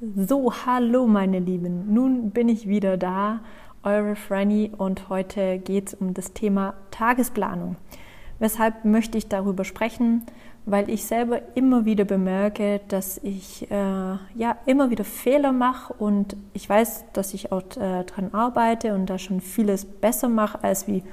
So, hallo meine Lieben, nun bin ich wieder da, eure Franny und heute geht es um das Thema Tagesplanung. Weshalb möchte ich darüber sprechen? Weil ich selber immer wieder bemerke, dass ich äh, ja immer wieder Fehler mache und ich weiß, dass ich auch äh, daran arbeite und da schon vieles besser mache als wie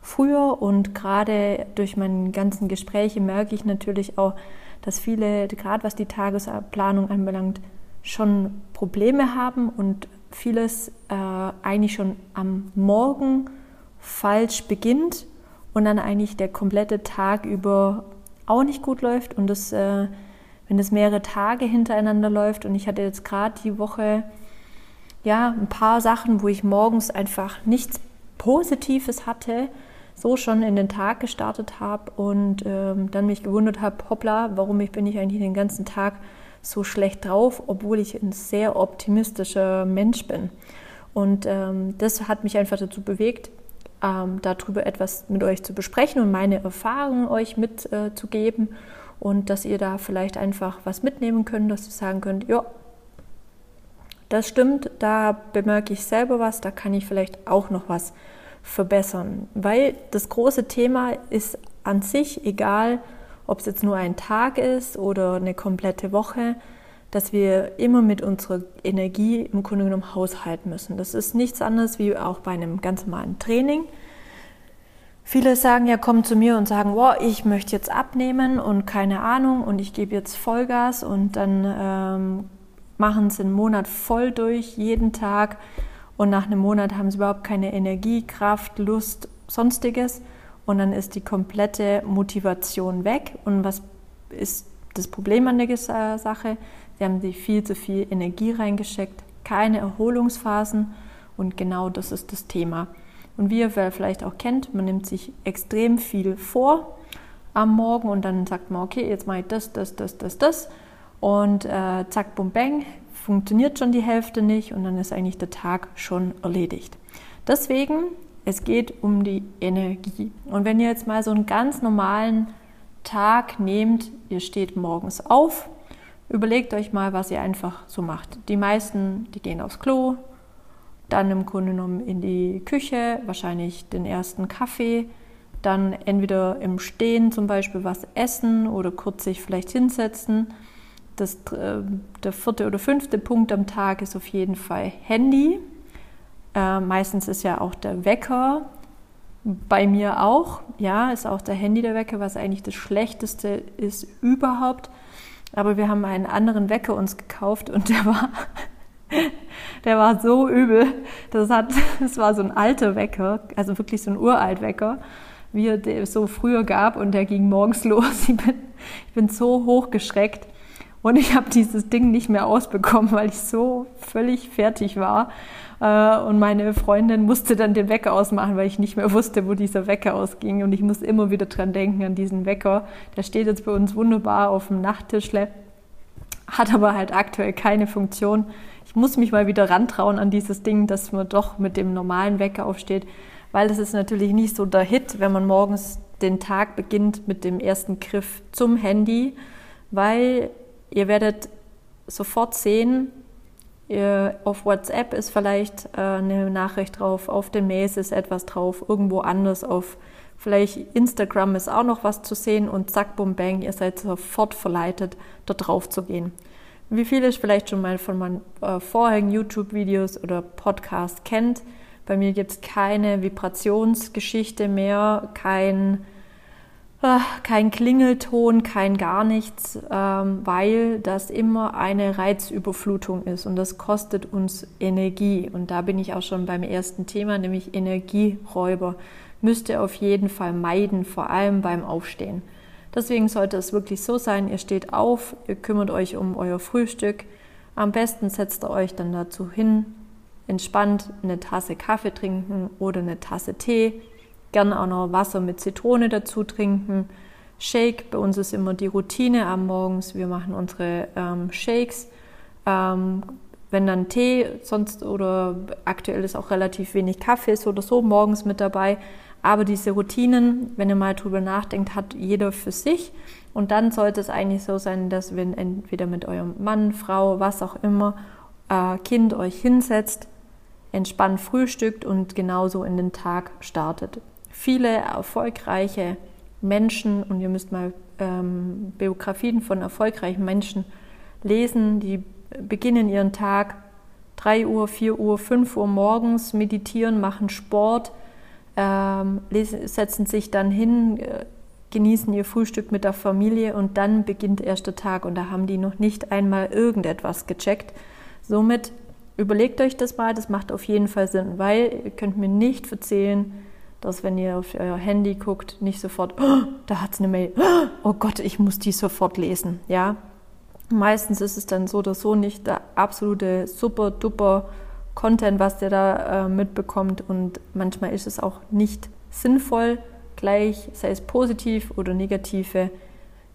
früher und gerade durch meine ganzen Gespräche merke ich natürlich auch, dass viele, gerade was die Tagesplanung anbelangt, schon Probleme haben und vieles äh, eigentlich schon am Morgen falsch beginnt und dann eigentlich der komplette Tag über auch nicht gut läuft und das, äh, wenn das mehrere Tage hintereinander läuft und ich hatte jetzt gerade die Woche ja ein paar Sachen, wo ich morgens einfach nichts Positives hatte, so schon in den Tag gestartet habe und ähm, dann mich gewundert habe, hoppla, warum ich bin ich eigentlich den ganzen Tag so schlecht drauf, obwohl ich ein sehr optimistischer Mensch bin. Und ähm, das hat mich einfach dazu bewegt, ähm, darüber etwas mit euch zu besprechen und meine Erfahrungen euch mitzugeben äh, und dass ihr da vielleicht einfach was mitnehmen könnt, dass ihr sagen könnt, ja, das stimmt, da bemerke ich selber was, da kann ich vielleicht auch noch was verbessern. Weil das große Thema ist an sich, egal ob es jetzt nur ein Tag ist oder eine komplette Woche, dass wir immer mit unserer Energie im Grunde genommen haushalten müssen. Das ist nichts anderes wie auch bei einem ganz normalen Training. Viele sagen ja, kommen zu mir und sagen, wow, ich möchte jetzt abnehmen und keine Ahnung und ich gebe jetzt Vollgas und dann ähm, machen sie einen Monat voll durch, jeden Tag und nach einem Monat haben sie überhaupt keine Energie, Kraft, Lust, sonstiges und dann ist die komplette Motivation weg. Und was ist das Problem an der Sache? Sie haben sich viel zu viel Energie reingesteckt, keine Erholungsphasen und genau das ist das Thema. Und wie ihr vielleicht auch kennt, man nimmt sich extrem viel vor am Morgen und dann sagt man, okay, jetzt mache ich das, das, das, das, das und äh, zack, bum, bang, funktioniert schon die Hälfte nicht und dann ist eigentlich der Tag schon erledigt. Deswegen es geht um die Energie. Und wenn ihr jetzt mal so einen ganz normalen Tag nehmt, ihr steht morgens auf, überlegt euch mal, was ihr einfach so macht. Die meisten, die gehen aufs Klo, dann im Grunde genommen in die Küche, wahrscheinlich den ersten Kaffee, dann entweder im Stehen zum Beispiel was essen oder kurz sich vielleicht hinsetzen. Das, äh, der vierte oder fünfte Punkt am Tag ist auf jeden Fall Handy. Äh, meistens ist ja auch der Wecker bei mir auch. Ja, ist auch der Handy der Wecker, was eigentlich das Schlechteste ist überhaupt. Aber wir haben einen anderen Wecker uns gekauft und der war, der war so übel. Das hat, das war so ein alter Wecker, also wirklich so ein uralt Wecker, wie es so früher gab und der ging morgens los. Ich bin, ich bin so hochgeschreckt und ich habe dieses Ding nicht mehr ausbekommen, weil ich so völlig fertig war. Äh, und meine Freundin musste dann den Wecker ausmachen, weil ich nicht mehr wusste, wo dieser Wecker ausging. Und ich muss immer wieder dran denken, an diesen Wecker. Der steht jetzt bei uns wunderbar auf dem Nachttischle, hat aber halt aktuell keine Funktion. Ich muss mich mal wieder rantrauen an dieses Ding, dass man doch mit dem normalen Wecker aufsteht, weil das ist natürlich nicht so der Hit, wenn man morgens den Tag beginnt mit dem ersten Griff zum Handy, weil ihr werdet sofort sehen, auf WhatsApp ist vielleicht äh, eine Nachricht drauf, auf den Mails ist etwas drauf, irgendwo anders auf vielleicht Instagram ist auch noch was zu sehen und zack, bum, bang, ihr seid sofort verleitet, da drauf zu gehen. Wie viele vielleicht schon mal von meinen äh, vorherigen YouTube-Videos oder Podcasts kennt, bei mir gibt es keine Vibrationsgeschichte mehr, kein kein Klingelton, kein gar nichts, ähm, weil das immer eine Reizüberflutung ist und das kostet uns Energie. Und da bin ich auch schon beim ersten Thema, nämlich Energieräuber. Müsst ihr auf jeden Fall meiden, vor allem beim Aufstehen. Deswegen sollte es wirklich so sein, ihr steht auf, ihr kümmert euch um euer Frühstück. Am besten setzt ihr euch dann dazu hin, entspannt eine Tasse Kaffee trinken oder eine Tasse Tee Gerne auch noch Wasser mit Zitrone dazu trinken. Shake, bei uns ist immer die Routine am Morgens. Wir machen unsere ähm, Shakes. Ähm, wenn dann Tee, sonst oder aktuell ist auch relativ wenig Kaffee so oder so morgens mit dabei. Aber diese Routinen, wenn ihr mal drüber nachdenkt, hat jeder für sich. Und dann sollte es eigentlich so sein, dass wenn entweder mit eurem Mann, Frau, was auch immer, äh, Kind euch hinsetzt, entspannt frühstückt und genauso in den Tag startet. Viele erfolgreiche Menschen, und ihr müsst mal ähm, Biografien von erfolgreichen Menschen lesen, die beginnen ihren Tag 3 Uhr, 4 Uhr, 5 Uhr morgens, meditieren, machen Sport, ähm, lesen, setzen sich dann hin, äh, genießen ihr Frühstück mit der Familie und dann beginnt erst der Tag und da haben die noch nicht einmal irgendetwas gecheckt. Somit überlegt euch das mal, das macht auf jeden Fall Sinn, weil ihr könnt mir nicht erzählen, dass wenn ihr auf euer Handy guckt, nicht sofort, oh, da hat es eine Mail, oh Gott, ich muss die sofort lesen. Ja, meistens ist es dann so oder so nicht der absolute super duper Content, was der da äh, mitbekommt und manchmal ist es auch nicht sinnvoll, gleich, sei es positiv oder negative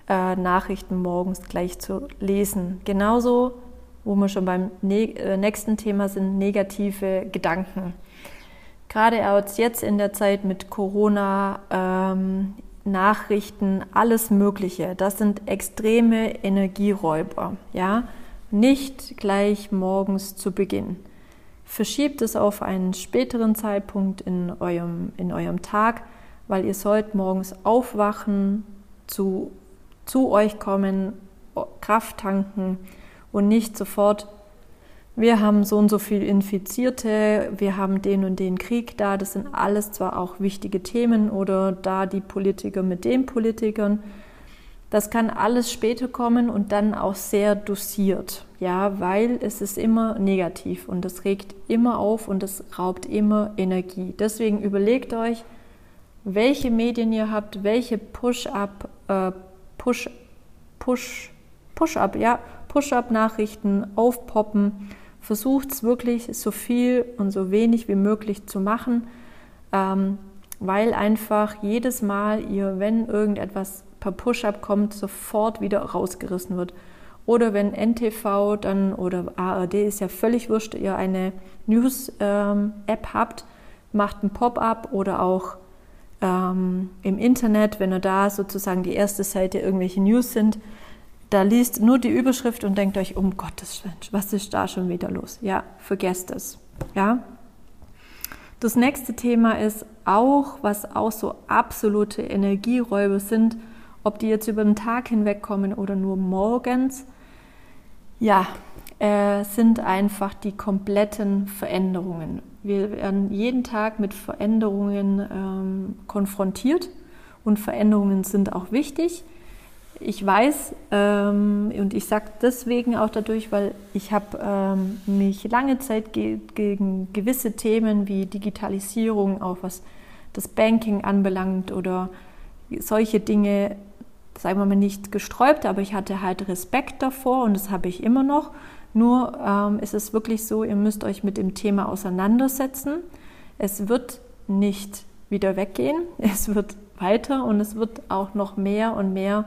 äh, Nachrichten morgens gleich zu lesen. Genauso, wo wir schon beim ne äh, nächsten Thema sind, negative Gedanken. Gerade jetzt in der Zeit mit Corona, ähm, Nachrichten, alles Mögliche, das sind extreme Energieräuber. Ja? Nicht gleich morgens zu Beginn. Verschiebt es auf einen späteren Zeitpunkt in eurem, in eurem Tag weil ihr sollt morgens aufwachen, zu, zu euch kommen, Kraft tanken und nicht sofort, wir haben so und so viel Infizierte, wir haben den und den Krieg da, das sind alles zwar auch wichtige Themen oder da die Politiker mit den Politikern. Das kann alles später kommen und dann auch sehr dosiert, ja, weil es ist immer negativ und das regt immer auf und es raubt immer Energie. Deswegen überlegt euch, welche Medien ihr habt, welche Push-up, äh, Push, Push, Push-up, ja, Push-up-Nachrichten aufpoppen. Versucht es wirklich so viel und so wenig wie möglich zu machen, ähm, weil einfach jedes Mal ihr, wenn irgendetwas per Push-up kommt, sofort wieder rausgerissen wird. Oder wenn NTV dann oder ARD ist ja völlig wurscht, ihr eine News-App ähm, habt, macht ein Pop-up oder auch ähm, im Internet, wenn ihr da sozusagen die erste Seite irgendwelche News sind, da liest nur die Überschrift und denkt euch, um Gottes Willen, was ist da schon wieder los? Ja, vergesst es. Ja. Das nächste Thema ist auch, was auch so absolute Energieräuber sind, ob die jetzt über den Tag hinweg kommen oder nur morgens. Ja, äh, sind einfach die kompletten Veränderungen. Wir werden jeden Tag mit Veränderungen ähm, konfrontiert und Veränderungen sind auch wichtig. Ich weiß ähm, und ich sage deswegen auch dadurch, weil ich habe ähm, mich lange Zeit ge gegen gewisse Themen wie Digitalisierung, auch was das Banking anbelangt oder solche Dinge, sagen wir mal, nicht gesträubt, aber ich hatte halt Respekt davor und das habe ich immer noch. Nur ähm, ist es wirklich so, ihr müsst euch mit dem Thema auseinandersetzen. Es wird nicht wieder weggehen, es wird weiter und es wird auch noch mehr und mehr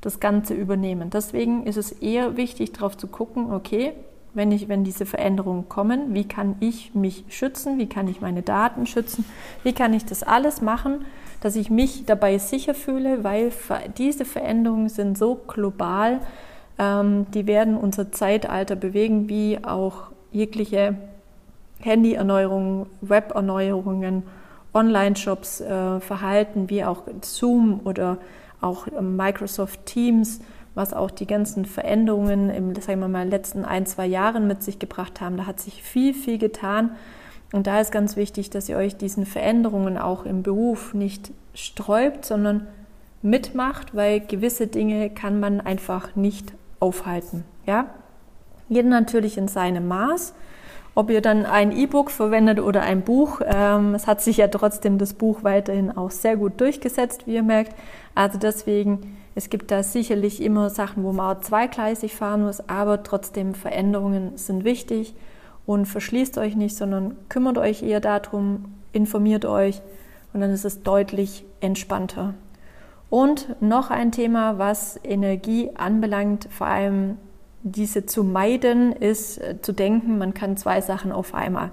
das Ganze übernehmen. Deswegen ist es eher wichtig, darauf zu gucken, okay, wenn, ich, wenn diese Veränderungen kommen, wie kann ich mich schützen, wie kann ich meine Daten schützen, wie kann ich das alles machen, dass ich mich dabei sicher fühle, weil diese Veränderungen sind so global, ähm, die werden unser Zeitalter bewegen, wie auch jegliche Handy-Erneuerungen, Web-Erneuerungen, Online-Shops, äh, Verhalten wie auch Zoom oder auch Microsoft Teams, was auch die ganzen Veränderungen im, sagen wir mal, letzten ein, zwei Jahren mit sich gebracht haben. Da hat sich viel, viel getan. Und da ist ganz wichtig, dass ihr euch diesen Veränderungen auch im Beruf nicht sträubt, sondern mitmacht, weil gewisse Dinge kann man einfach nicht aufhalten. Ja? Jeder natürlich in seinem Maß. Ob ihr dann ein E-Book verwendet oder ein Buch, ähm, es hat sich ja trotzdem das Buch weiterhin auch sehr gut durchgesetzt, wie ihr merkt. Also deswegen, es gibt da sicherlich immer Sachen, wo man auch zweigleisig fahren muss, aber trotzdem Veränderungen sind wichtig und verschließt euch nicht, sondern kümmert euch eher darum, informiert euch und dann ist es deutlich entspannter. Und noch ein Thema, was Energie anbelangt, vor allem diese zu meiden, ist äh, zu denken, man kann zwei Sachen auf einmal.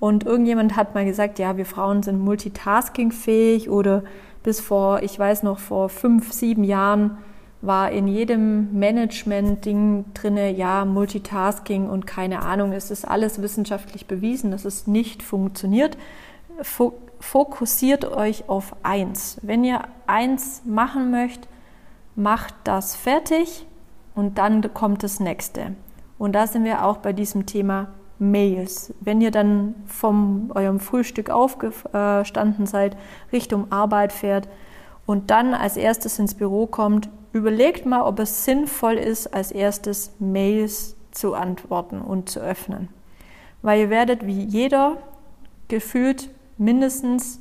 Und irgendjemand hat mal gesagt, ja, wir Frauen sind multitaskingfähig oder bis vor, ich weiß noch, vor fünf, sieben Jahren war in jedem Management-Ding drinne, ja, Multitasking und keine Ahnung, es ist alles wissenschaftlich bewiesen, dass es nicht funktioniert. Fokussiert euch auf eins. Wenn ihr eins machen möchtet, macht das fertig und dann kommt das nächste. Und da sind wir auch bei diesem Thema Mails. Wenn ihr dann vom eurem Frühstück aufgestanden seid, Richtung Arbeit fährt und dann als erstes ins Büro kommt, überlegt mal, ob es sinnvoll ist, als erstes Mails zu antworten und zu öffnen. Weil ihr werdet wie jeder gefühlt mindestens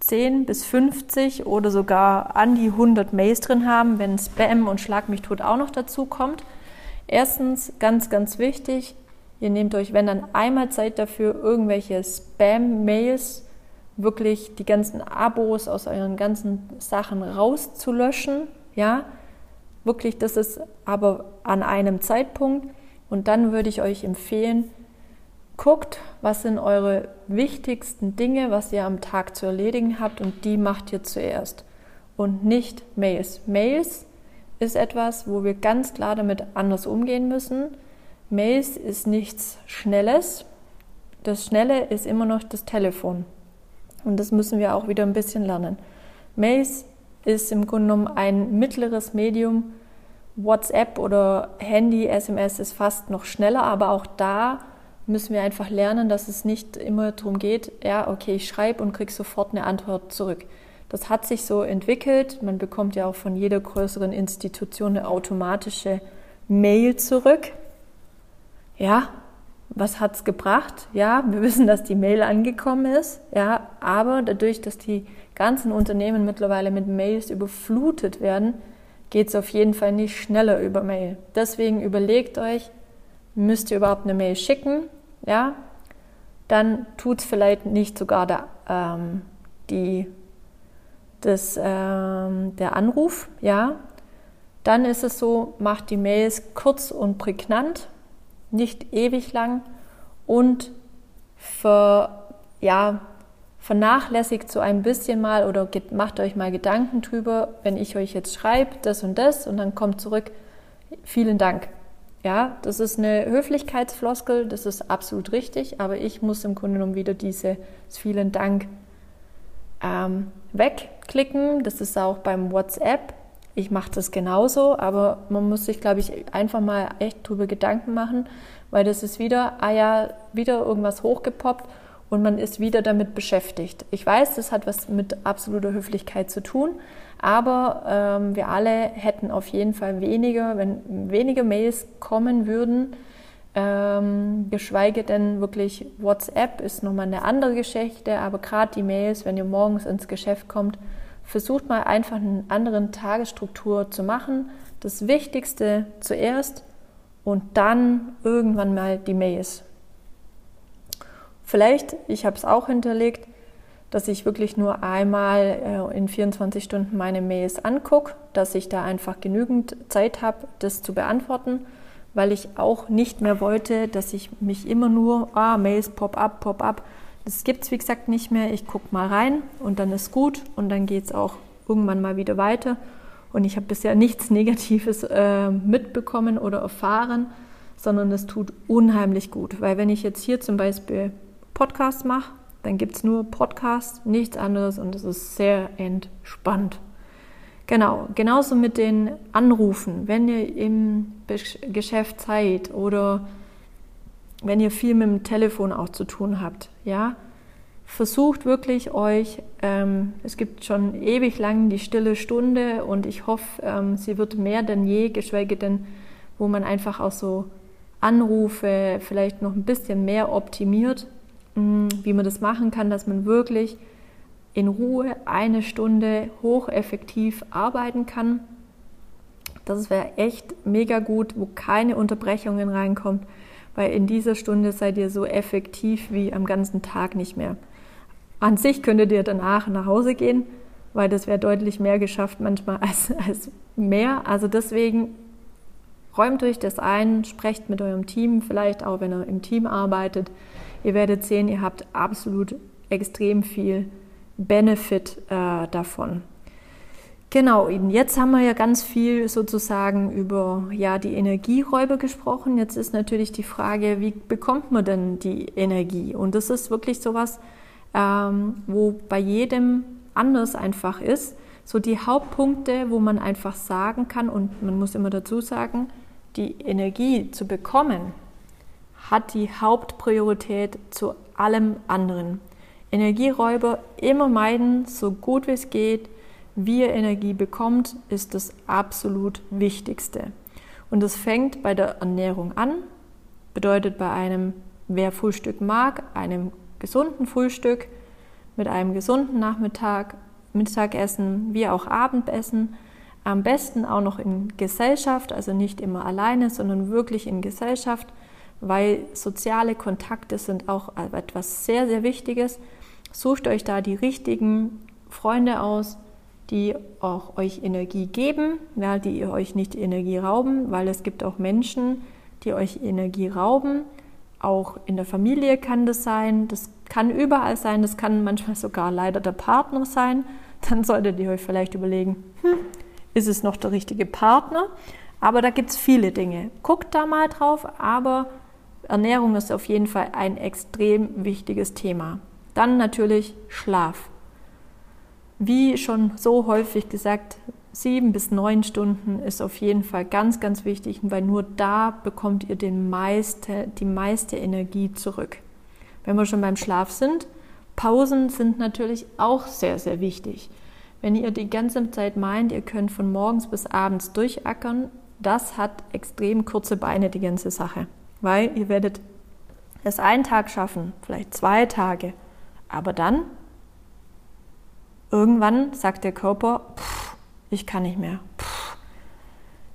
10 bis 50 oder sogar an die 100 Mails drin haben, wenn Spam und Schlag mich tot auch noch dazu kommt. Erstens, ganz, ganz wichtig, Ihr nehmt euch, wenn dann einmal Zeit dafür, irgendwelche Spam-Mails, wirklich die ganzen Abos aus euren ganzen Sachen rauszulöschen. Ja, wirklich, das ist aber an einem Zeitpunkt. Und dann würde ich euch empfehlen, guckt, was sind eure wichtigsten Dinge, was ihr am Tag zu erledigen habt und die macht ihr zuerst. Und nicht Mails. Mails ist etwas, wo wir ganz klar damit anders umgehen müssen Mails ist nichts Schnelles. Das Schnelle ist immer noch das Telefon. Und das müssen wir auch wieder ein bisschen lernen. Mails ist im Grunde genommen ein mittleres Medium. WhatsApp oder Handy, SMS ist fast noch schneller, aber auch da müssen wir einfach lernen, dass es nicht immer darum geht, ja, okay, ich schreibe und kriege sofort eine Antwort zurück. Das hat sich so entwickelt. Man bekommt ja auch von jeder größeren Institution eine automatische Mail zurück ja, was hat's gebracht? Ja, wir wissen, dass die Mail angekommen ist, ja, aber dadurch, dass die ganzen Unternehmen mittlerweile mit Mails überflutet werden, geht es auf jeden Fall nicht schneller über Mail. Deswegen überlegt euch, müsst ihr überhaupt eine Mail schicken, ja, dann tut es vielleicht nicht sogar der, ähm, die, das, ähm, der Anruf, ja, dann ist es so, macht die Mails kurz und prägnant, nicht ewig lang und ver, ja, vernachlässigt so ein bisschen mal oder macht euch mal Gedanken drüber, wenn ich euch jetzt schreibe, das und das und dann kommt zurück, vielen Dank. Ja, das ist eine Höflichkeitsfloskel, das ist absolut richtig, aber ich muss im Grunde genommen wieder dieses vielen Dank ähm, wegklicken. Das ist auch beim WhatsApp ich mache das genauso, aber man muss sich, glaube ich, einfach mal echt drüber Gedanken machen, weil das ist wieder, ah ja, wieder irgendwas hochgepoppt und man ist wieder damit beschäftigt. Ich weiß, das hat was mit absoluter Höflichkeit zu tun, aber ähm, wir alle hätten auf jeden Fall weniger, wenn weniger Mails kommen würden, ähm, geschweige denn wirklich WhatsApp ist nochmal eine andere Geschichte, aber gerade die Mails, wenn ihr morgens ins Geschäft kommt, versucht mal einfach eine andere Tagesstruktur zu machen. Das Wichtigste zuerst und dann irgendwann mal die Mails. Vielleicht, ich habe es auch hinterlegt, dass ich wirklich nur einmal äh, in 24 Stunden meine Mails angucke, dass ich da einfach genügend Zeit habe, das zu beantworten, weil ich auch nicht mehr wollte, dass ich mich immer nur, ah, Mails, Pop-up, Pop-up, das gibt es, wie gesagt, nicht mehr. Ich gucke mal rein und dann ist gut und dann geht es auch irgendwann mal wieder weiter. Und ich habe bisher nichts Negatives äh, mitbekommen oder erfahren, sondern es tut unheimlich gut. Weil wenn ich jetzt hier zum Beispiel Podcast mache, dann gibt es nur Podcast, nichts anderes und es ist sehr entspannt. Genau, genauso mit den Anrufen. Wenn ihr im Geschäft seid oder wenn ihr viel mit dem Telefon auch zu tun habt, ja, versucht wirklich euch, ähm, es gibt schon ewig lang die stille Stunde und ich hoffe, ähm, sie wird mehr denn je, geschweige denn, wo man einfach auch so Anrufe vielleicht noch ein bisschen mehr optimiert, wie man das machen kann, dass man wirklich in Ruhe eine Stunde hocheffektiv arbeiten kann. Das wäre echt mega gut, wo keine Unterbrechungen reinkommt weil in dieser Stunde seid ihr so effektiv wie am ganzen Tag nicht mehr. An sich könntet ihr danach nach Hause gehen, weil das wäre deutlich mehr geschafft manchmal als, als mehr. Also deswegen Räumt euch das ein, sprecht mit eurem Team, vielleicht auch wenn ihr im Team arbeitet. Ihr werdet sehen, ihr habt absolut extrem viel Benefit äh, davon. Genau, jetzt haben wir ja ganz viel sozusagen über ja, die Energieräuber gesprochen. Jetzt ist natürlich die Frage, wie bekommt man denn die Energie? Und das ist wirklich sowas, ähm, wo bei jedem anders einfach ist. So die Hauptpunkte, wo man einfach sagen kann, und man muss immer dazu sagen, die Energie zu bekommen, hat die Hauptpriorität zu allem anderen. Energieräuber immer meiden, so gut wie es geht wie ihr Energie bekommt, ist das absolut Wichtigste. Und es fängt bei der Ernährung an, bedeutet bei einem, wer Frühstück mag, einem gesunden Frühstück mit einem gesunden Nachmittag, Mittagessen wie auch Abendessen. Am besten auch noch in Gesellschaft, also nicht immer alleine, sondern wirklich in Gesellschaft, weil soziale Kontakte sind auch etwas sehr, sehr Wichtiges. Sucht euch da die richtigen Freunde aus, die auch euch Energie geben, ja, die euch nicht Energie rauben, weil es gibt auch Menschen, die euch Energie rauben. Auch in der Familie kann das sein, das kann überall sein, das kann manchmal sogar leider der Partner sein. Dann solltet ihr euch vielleicht überlegen, hm, ist es noch der richtige Partner? Aber da gibt es viele Dinge. Guckt da mal drauf, aber Ernährung ist auf jeden Fall ein extrem wichtiges Thema. Dann natürlich Schlaf wie schon so häufig gesagt, sieben bis neun Stunden ist auf jeden Fall ganz, ganz wichtig, weil nur da bekommt ihr den meiste, die meiste Energie zurück. Wenn wir schon beim Schlaf sind, Pausen sind natürlich auch sehr, sehr wichtig. Wenn ihr die ganze Zeit meint, ihr könnt von morgens bis abends durchackern, das hat extrem kurze Beine, die ganze Sache. Weil ihr werdet es einen Tag schaffen, vielleicht zwei Tage, aber dann Irgendwann sagt der Körper, pff, ich kann nicht mehr. Pff.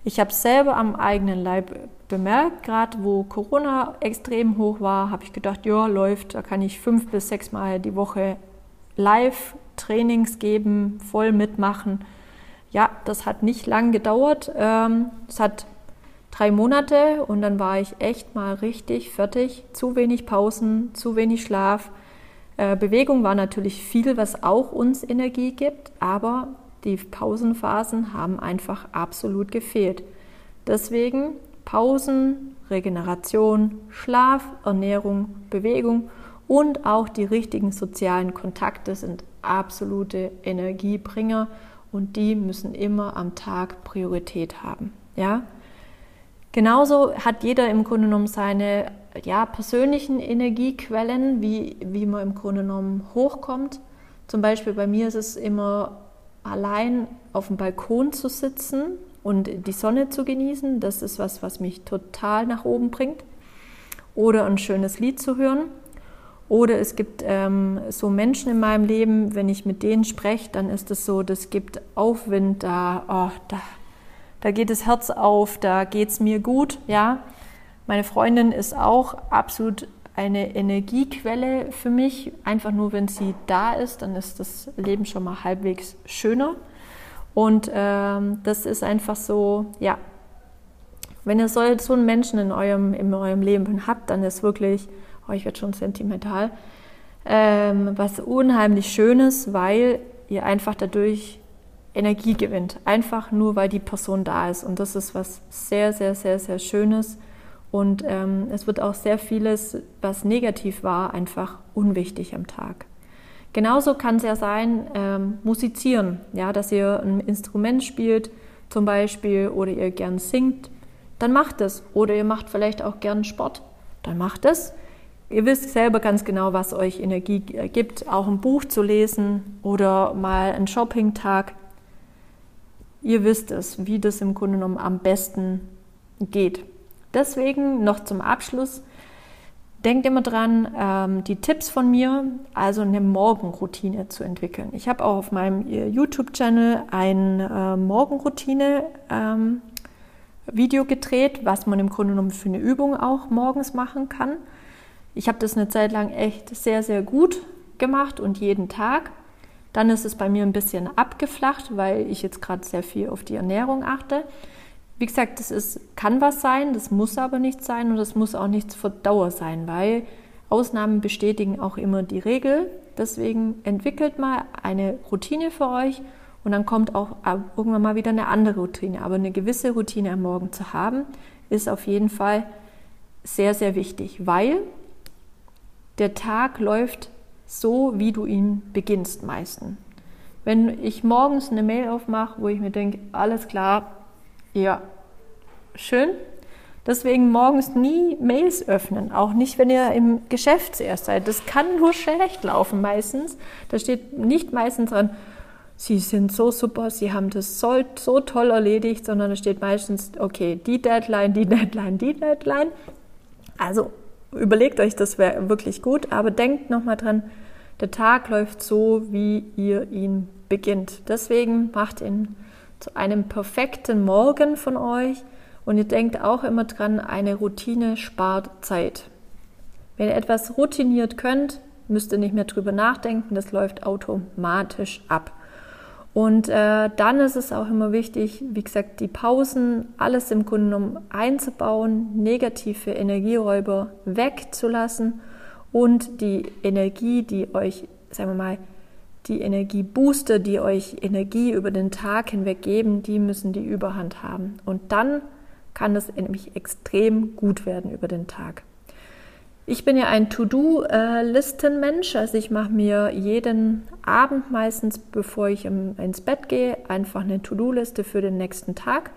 Ich habe selber am eigenen Leib bemerkt, gerade wo Corona extrem hoch war, habe ich gedacht, ja, läuft, da kann ich fünf bis sechs Mal die Woche live Trainings geben, voll mitmachen. Ja, das hat nicht lang gedauert. Ähm, es hat drei Monate und dann war ich echt mal richtig fertig. Zu wenig Pausen, zu wenig Schlaf. Äh, Bewegung war natürlich viel, was auch uns Energie gibt, aber die Pausenphasen haben einfach absolut gefehlt. Deswegen Pausen, Regeneration, Schlaf, Ernährung, Bewegung und auch die richtigen sozialen Kontakte sind absolute Energiebringer und die müssen immer am Tag Priorität haben. Ja? Genauso hat jeder im Grunde genommen seine ja, persönlichen Energiequellen, wie, wie man im Grunde genommen hochkommt. Zum Beispiel bei mir ist es immer allein auf dem Balkon zu sitzen und die Sonne zu genießen. Das ist was, was mich total nach oben bringt. Oder ein schönes Lied zu hören. Oder es gibt ähm, so Menschen in meinem Leben, wenn ich mit denen spreche, dann ist es so, das gibt Aufwind, da, oh, da, da geht das Herz auf, da geht es mir gut, ja. Meine Freundin ist auch absolut eine Energiequelle für mich. Einfach nur, wenn sie da ist, dann ist das Leben schon mal halbwegs schöner. Und ähm, das ist einfach so, ja, wenn ihr so, so einen Menschen in eurem, in eurem Leben habt, dann ist wirklich, oh, ich werde schon sentimental, ähm, was unheimlich Schönes, weil ihr einfach dadurch Energie gewinnt. Einfach nur, weil die Person da ist. Und das ist was sehr, sehr, sehr, sehr Schönes. Und ähm, es wird auch sehr vieles, was negativ war, einfach unwichtig am Tag. Genauso kann es ja sein, ähm, musizieren, ja, dass ihr ein Instrument spielt zum Beispiel oder ihr gern singt, dann macht es. Oder ihr macht vielleicht auch gern Sport, dann macht es. Ihr wisst selber ganz genau, was euch Energie gibt, auch ein Buch zu lesen oder mal einen Shopping-Tag. Ihr wisst es, wie das im Grunde genommen am besten geht. Deswegen noch zum Abschluss, denkt immer dran, ähm, die Tipps von mir, also eine Morgenroutine zu entwickeln. Ich habe auch auf meinem äh, YouTube-Channel ein äh, Morgenroutine-Video ähm, gedreht, was man im Grunde genommen für eine Übung auch morgens machen kann. Ich habe das eine Zeit lang echt sehr, sehr gut gemacht und jeden Tag. Dann ist es bei mir ein bisschen abgeflacht, weil ich jetzt gerade sehr viel auf die Ernährung achte. Wie gesagt, das ist, kann was sein, das muss aber nicht sein und das muss auch nichts für Dauer sein, weil Ausnahmen bestätigen auch immer die Regel. Deswegen entwickelt mal eine Routine für euch und dann kommt auch irgendwann mal wieder eine andere Routine. Aber eine gewisse Routine am Morgen zu haben, ist auf jeden Fall sehr, sehr wichtig, weil der Tag läuft so, wie du ihn beginnst meistens. Wenn ich morgens eine Mail aufmache, wo ich mir denke, alles klar, ja, schön. Deswegen morgens nie Mails öffnen, auch nicht, wenn ihr im Geschäft zuerst seid. Das kann nur schlecht laufen meistens. Da steht nicht meistens dran, Sie sind so super, Sie haben das so, so toll erledigt, sondern da steht meistens, okay, die Deadline, die Deadline, die Deadline. Also überlegt euch, das wäre wirklich gut, aber denkt nochmal dran, der Tag läuft so, wie ihr ihn beginnt. Deswegen macht ihn zu einem perfekten Morgen von euch und ihr denkt auch immer dran, eine Routine spart Zeit. Wenn ihr etwas routiniert könnt, müsst ihr nicht mehr drüber nachdenken, das läuft automatisch ab. Und äh, dann ist es auch immer wichtig, wie gesagt, die Pausen, alles im Grunde genommen einzubauen, negative Energieräuber wegzulassen und die Energie, die euch, sagen wir mal, die Energiebooster, die euch Energie über den Tag hinweg geben, die müssen die Überhand haben. Und dann kann es nämlich extrem gut werden über den Tag. Ich bin ja ein To-Do-Listen-Mensch, also ich mache mir jeden Abend meistens, bevor ich ins Bett gehe, einfach eine To-Do-Liste für den nächsten Tag.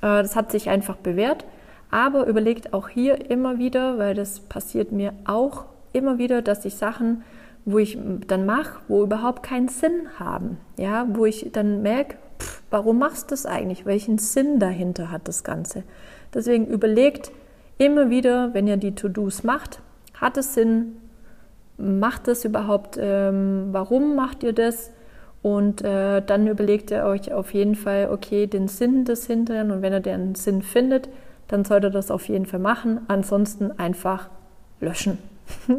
Äh, das hat sich einfach bewährt, aber überlegt auch hier immer wieder, weil das passiert mir auch immer wieder, dass ich Sachen, wo ich dann mache, wo überhaupt keinen Sinn haben, ja, wo ich dann merke, pff, warum machst du das eigentlich? Welchen Sinn dahinter hat das Ganze? Deswegen überlegt, immer wieder, wenn ihr die To-Dos macht, hat es Sinn, macht es überhaupt, ähm, warum macht ihr das? Und äh, dann überlegt ihr euch auf jeden Fall, okay, den Sinn des Hinteren und wenn ihr den Sinn findet, dann sollt ihr das auf jeden Fall machen. Ansonsten einfach löschen.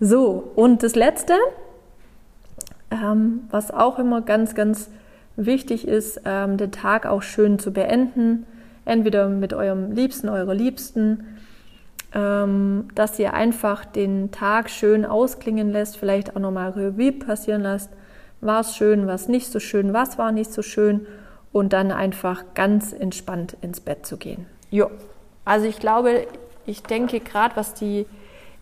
so, und das Letzte, ähm, was auch immer ganz, ganz wichtig ist, ähm, den Tag auch schön zu beenden entweder mit eurem Liebsten, eurer Liebsten, ähm, dass ihr einfach den Tag schön ausklingen lässt, vielleicht auch nochmal Revue passieren lasst. War es schön, war es nicht so schön, was war nicht so schön und dann einfach ganz entspannt ins Bett zu gehen. Jo, also ich glaube, ich denke gerade, was die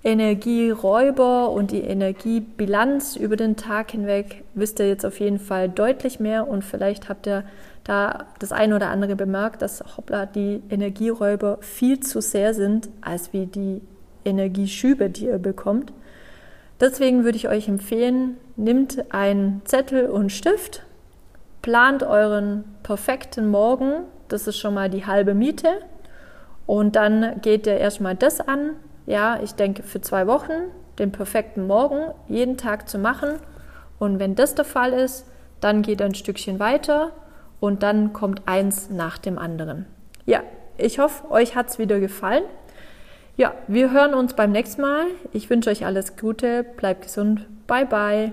Energieräuber und die Energiebilanz über den Tag hinweg wisst ihr jetzt auf jeden Fall deutlich mehr und vielleicht habt ihr da das eine oder andere bemerkt, dass hoppla die Energieräuber viel zu sehr sind, als wie die Energieschübe, die ihr bekommt. Deswegen würde ich euch empfehlen, nimmt einen Zettel und Stift, plant euren perfekten Morgen, das ist schon mal die halbe Miete, und dann geht ihr erstmal das an. Ja, ich denke für zwei Wochen den perfekten Morgen jeden Tag zu machen. Und wenn das der Fall ist, dann geht ein Stückchen weiter und dann kommt eins nach dem anderen. Ja, ich hoffe, euch hat es wieder gefallen. Ja, wir hören uns beim nächsten Mal. Ich wünsche euch alles Gute, bleibt gesund. Bye bye.